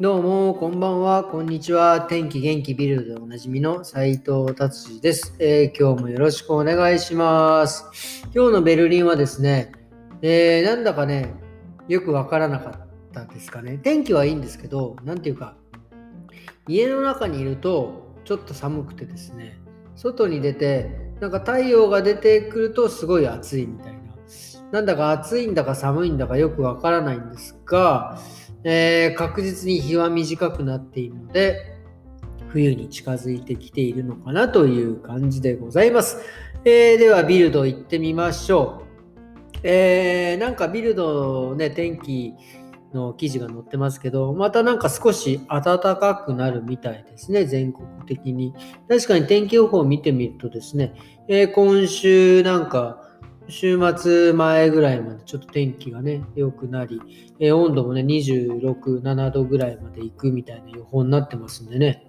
どうも、こんばんは、こんにちは。天気元気ビルドでおなじみの斉藤達治です、えー、今日もよろしくお願いします。今日のベルリンはですね、えー、なんだかね、よくわからなかったんですかね。天気はいいんですけど、なんていうか、家の中にいるとちょっと寒くてですね、外に出て、なんか太陽が出てくるとすごい暑いみたいな。なんだか暑いんだか寒いんだかよくわからないんですが、えー、確実に日は短くなっているので、冬に近づいてきているのかなという感じでございます。えー、では、ビルド行ってみましょう。えー、なんかビルドね、天気の記事が載ってますけど、またなんか少し暖かくなるみたいですね、全国的に。確かに天気予報を見てみるとですね、えー、今週なんか週末前ぐらいまでちょっと天気がね、良くなり、えー、温度もね、26、7度ぐらいまで行くみたいな予報になってますんでね、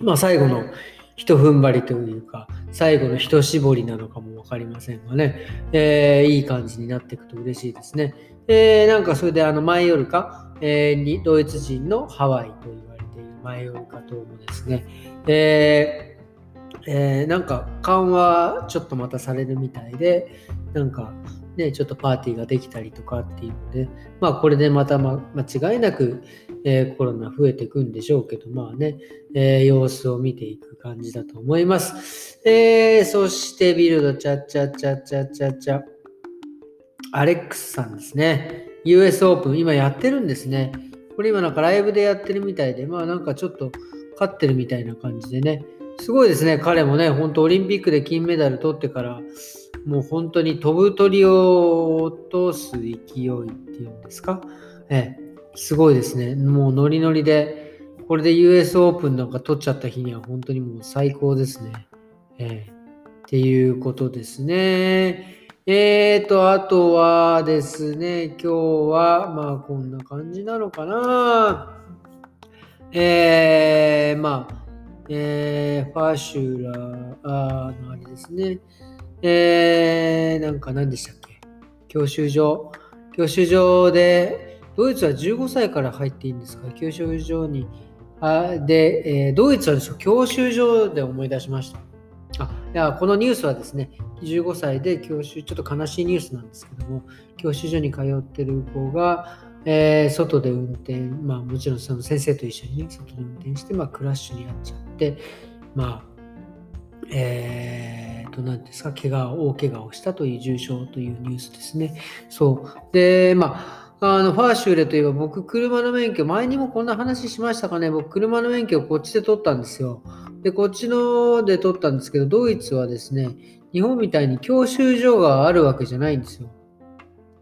まあ最後の一踏ん張りというか、最後の一絞りなのかも分かりませんがね、えー、いい感じになっていくと嬉しいですね。えー、なんかそれであの前夜か、えー、にドイツ人のハワイと言われている前夜か島もですね、えーえー、なんか緩和ちょっとまたされるみたいで、なんかね、ちょっとパーティーができたりとかっていうので、まあこれでまた、ま、間違いなく、えー、コロナ増えていくんでしょうけど、まあね、えー、様子を見ていく感じだと思います。えー、そしてビルド、チャッチャチャチャチャチャ。アレックスさんですね。US オープン、今やってるんですね。これ今なんかライブでやってるみたいで、まあなんかちょっと勝ってるみたいな感じでね。すごいですね、彼もね、本当オリンピックで金メダル取ってから、もう本当に飛ぶ鳥を落とす勢いっていうんですか、ええ、すごいですね。もうノリノリで、これで US オープンなんか取っちゃった日には本当にもう最高ですね。ええ、っていうことですね。えーと、あとはですね、今日は、まあこんな感じなのかな。えー、まあ、えー、ファーシュラーのあれですね。えー、なんか何でしたっけ？教習所。教習所で、ドイツは15歳から入っていいんですか？教習所に。あで、えー、ドイツはです教習所で思い出しました。あいやこのニュースはですね、15歳で教習、ちょっと悲しいニュースなんですけども、教習所に通ってる子が、えー、外で運転、まあもちろんその先生と一緒にね、外で運転して、まあクラッシュに遭っちゃって、まあ、えー、と、何ですか、怪我、大怪我をしたという重傷というニュースですね。そう。で、まあ、あの、ファーシューレといえば僕、車の免許、前にもこんな話しましたかね、僕、車の免許をこっちで取ったんですよ。で、こっちので取ったんですけど、ドイツはですね、日本みたいに教習所があるわけじゃないんですよ。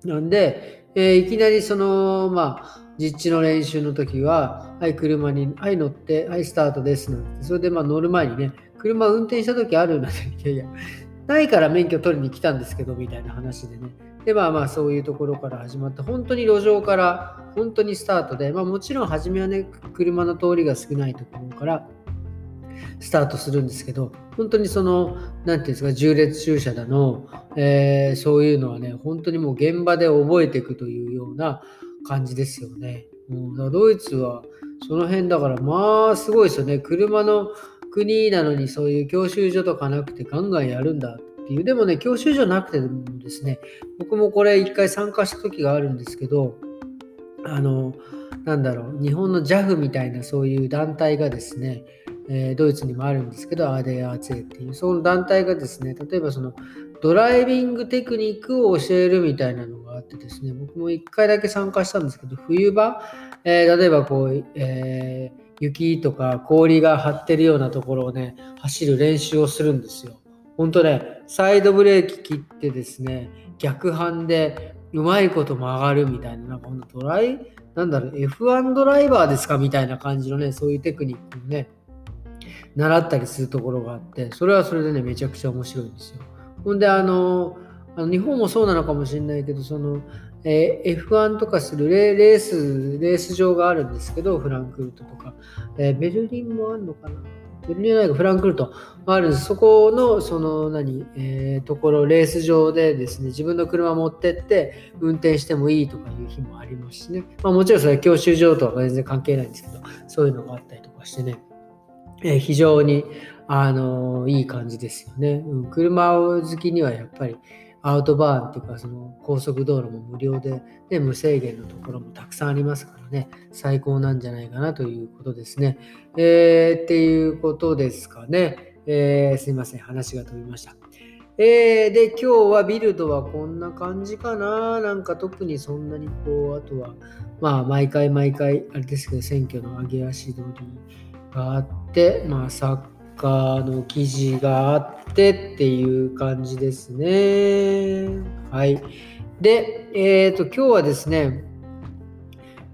なんで、えー、いきなりその、まあ、実地の練習の時は、はい、車に、はい、乗って、はい、スタートですなんて、それでまあ乗る前にね、車運転した時あるなんて、いやいや、ないから免許取りに来たんですけど、みたいな話でね。で、まあまあ、そういうところから始まって、本当に路上から、本当にスタートで、まあもちろん初めはね、車の通りが少ないところから、スタートするんですけど、本当にその、何て言うんですか、重列駐車だの、えー、そういうのはね、本当にもう現場で覚えていくというような感じですよね。うん、ドイツはその辺だから、まあすごいですよね。車の国なのにそういう教習所とかなくてガンガンやるんだっていう。でもね、教習所なくてもですね、僕もこれ一回参加した時があるんですけど、あの、なんだろう、日本の JAF みたいなそういう団体がですね、え、ドイツにもあるんですけど、アーデアーツェっていう、その団体がですね、例えばそのドライビングテクニックを教えるみたいなのがあってですね、僕も1回だけ参加したんですけど、冬場、えー、例えばこう、えー、雪とか氷が張ってるようなところをね、走る練習をするんですよ。本当ね、サイドブレーキ切ってですね、逆半でうまいこと曲がるみたいな、なんかほんとドライ、なんだろう、F1 ドライバーですかみたいな感じのね、そういうテクニックをね、習ったりするところがあって、それはそれでね、めちゃくちゃ面白いんですよ。ほんで、あの、あの日本もそうなのかもしれないけど、その、えー、F1 とかするレース、レース場があるんですけど、フランクフルトとか、えー、ベルリンもあるのかな？ベルリンはないかフランクフルトあるんです。そこの、その何、えー、ところ、レース場でですね、自分の車持ってって運転してもいいとかいう日もありますしね。まあもちろんそれは教習所とは全然関係ないんですけど、そういうのがあったりとかしてね、え、非常に、あの、いい感じですよね。うん、車好きにはやっぱり、アウトバーンっていうかその高速道路も無料で、ね、無制限のところもたくさんありますからね、最高なんじゃないかなということですね。えー、っていうことですかね。えー、すいません、話が飛びました。えー、で、今日はビルドはこんな感じかな。なんか特にそんなにこう、あとは、まあ、毎回毎回、あれですけど、選挙の上げ足取りがあって、まあ、サッカーの記事があってっていう感じですね。はい。で、えっ、ー、と、今日はですね、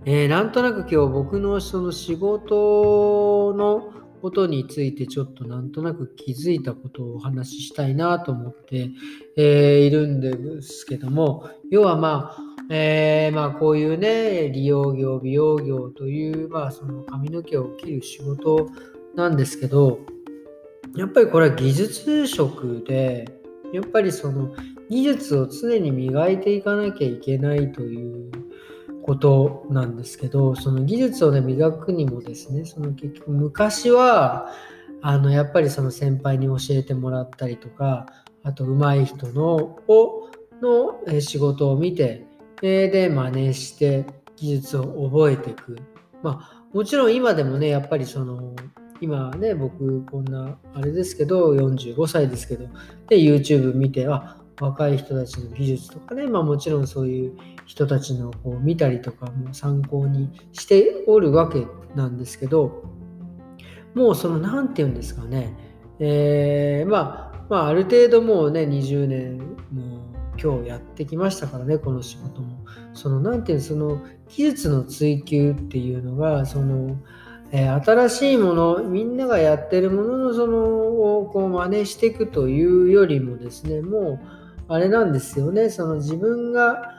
えー、なんとなく今日僕のその仕事のことについてちょっとなんとなく気づいたことをお話ししたいなと思って、え、いるんですけども、要はまあ、えー、まあこういうね、利用業、美容業という、まあその髪の毛を切る仕事なんですけど、やっぱりこれは技術職で、やっぱりその技術を常に磨いていかなきゃいけないということなんですけど、その技術をね、磨くにもですね、その結局昔は、あの、やっぱりその先輩に教えてもらったりとか、あと上手い人の、を、の仕事を見て、で、真似して技術を覚えていく。まあ、もちろん今でもね、やっぱりその、今ね、僕こんなあれですけど、45歳ですけど、で、YouTube 見て、あ、若い人たちの技術とかね、まあもちろんそういう人たちのこう見たりとかも参考にしておるわけなんですけど、もうその何て言うんですかね、えー、まあ、まあある程度もうね、20年も今日やってきましたからね、この仕事も。その何て言うその技術の追求っていうのが、その、え、新しいもの、みんながやってるもののそのをこう真似していくというよりもですね、もうあれなんですよね、その自分が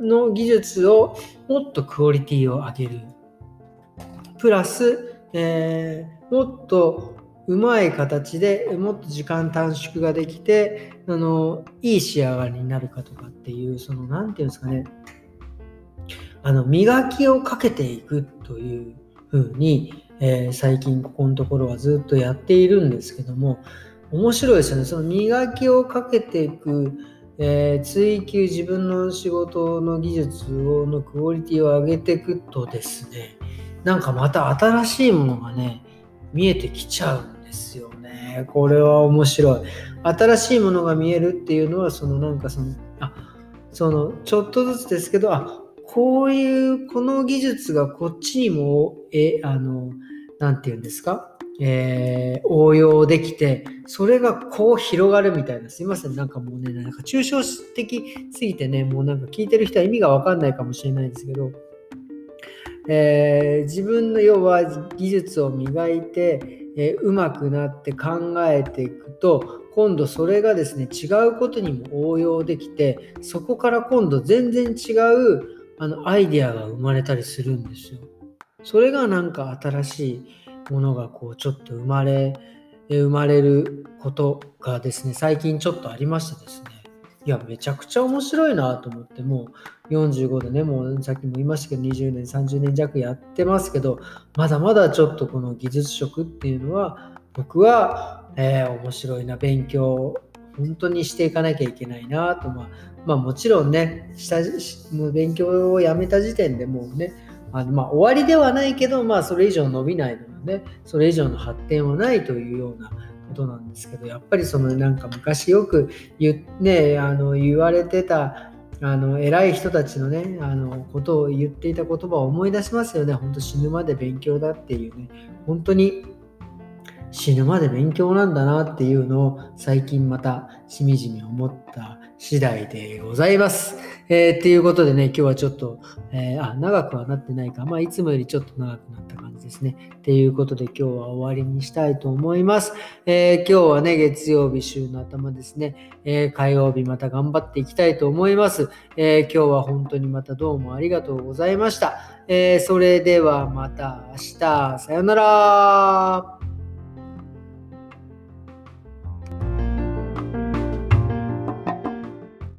の技術をもっとクオリティを上げる。プラス、えー、もっとうまい形でもっと時間短縮ができてあのいい仕上がりになるかとかっていうその何て言うんですかねあの磨きをかけていくというふうに、えー、最近ここのところはずっとやっているんですけども、面白いですよね。その磨きをかけていく、えー、追求自分の仕事の技術をのクオリティを上げていくとですね、なんかまた新しいものがね、見えてきちゃうんですよね。これは面白い。新しいものが見えるっていうのは、そのなんかその、あ、そのちょっとずつですけど、あ、こういう、この技術がこっちにも、え、あの、なんて言うんですか？えー、応用できて、それがこう広がるみたいな。すいません。なんかもうね、なんか抽象的すぎてね、もうなんか聞いてる人は意味がわかんないかもしれないですけど、えー、自分の要は技術を磨いて、えー、上手くなって考えていくと、今度それがですね、違うことにも応用できて、そこから今度全然違うあのアイデアが生まれたりするんですよ。それがなんか新しいものがこうちょっと生まれ生まれることがですね最近ちょっとありましてですねいやめちゃくちゃ面白いなと思ってもう45でねもうさっきも言いましたけど20年30年弱やってますけどまだまだちょっとこの技術職っていうのは僕は、えー、面白いな勉強本当にしていかなきゃいけないなと、まあ、まあもちろんね、下もう勉強をやめた時点でもうね、あのまあ終わりではないけど、まあそれ以上伸びないので、ね、それ以上の発展はないというようなことなんですけど、やっぱりそのなんか昔よく言,、ね、あの言われてたあの偉い人たちのね、あのことを言っていた言葉を思い出しますよね。本当死ぬまで勉強だっていうね、本当に死ぬまで勉強なんだなっていうのを最近またしみじみ思った次第でございます。えー、っていうことでね、今日はちょっと、えー、あ、長くはなってないか。まあ、いつもよりちょっと長くなった感じですね。っていうことで今日は終わりにしたいと思います。えー、今日はね、月曜日週の頭ですね。え火曜日また頑張っていきたいと思います。え今日は本当にまたどうもありがとうございました。えそれではまた明日。さよなら。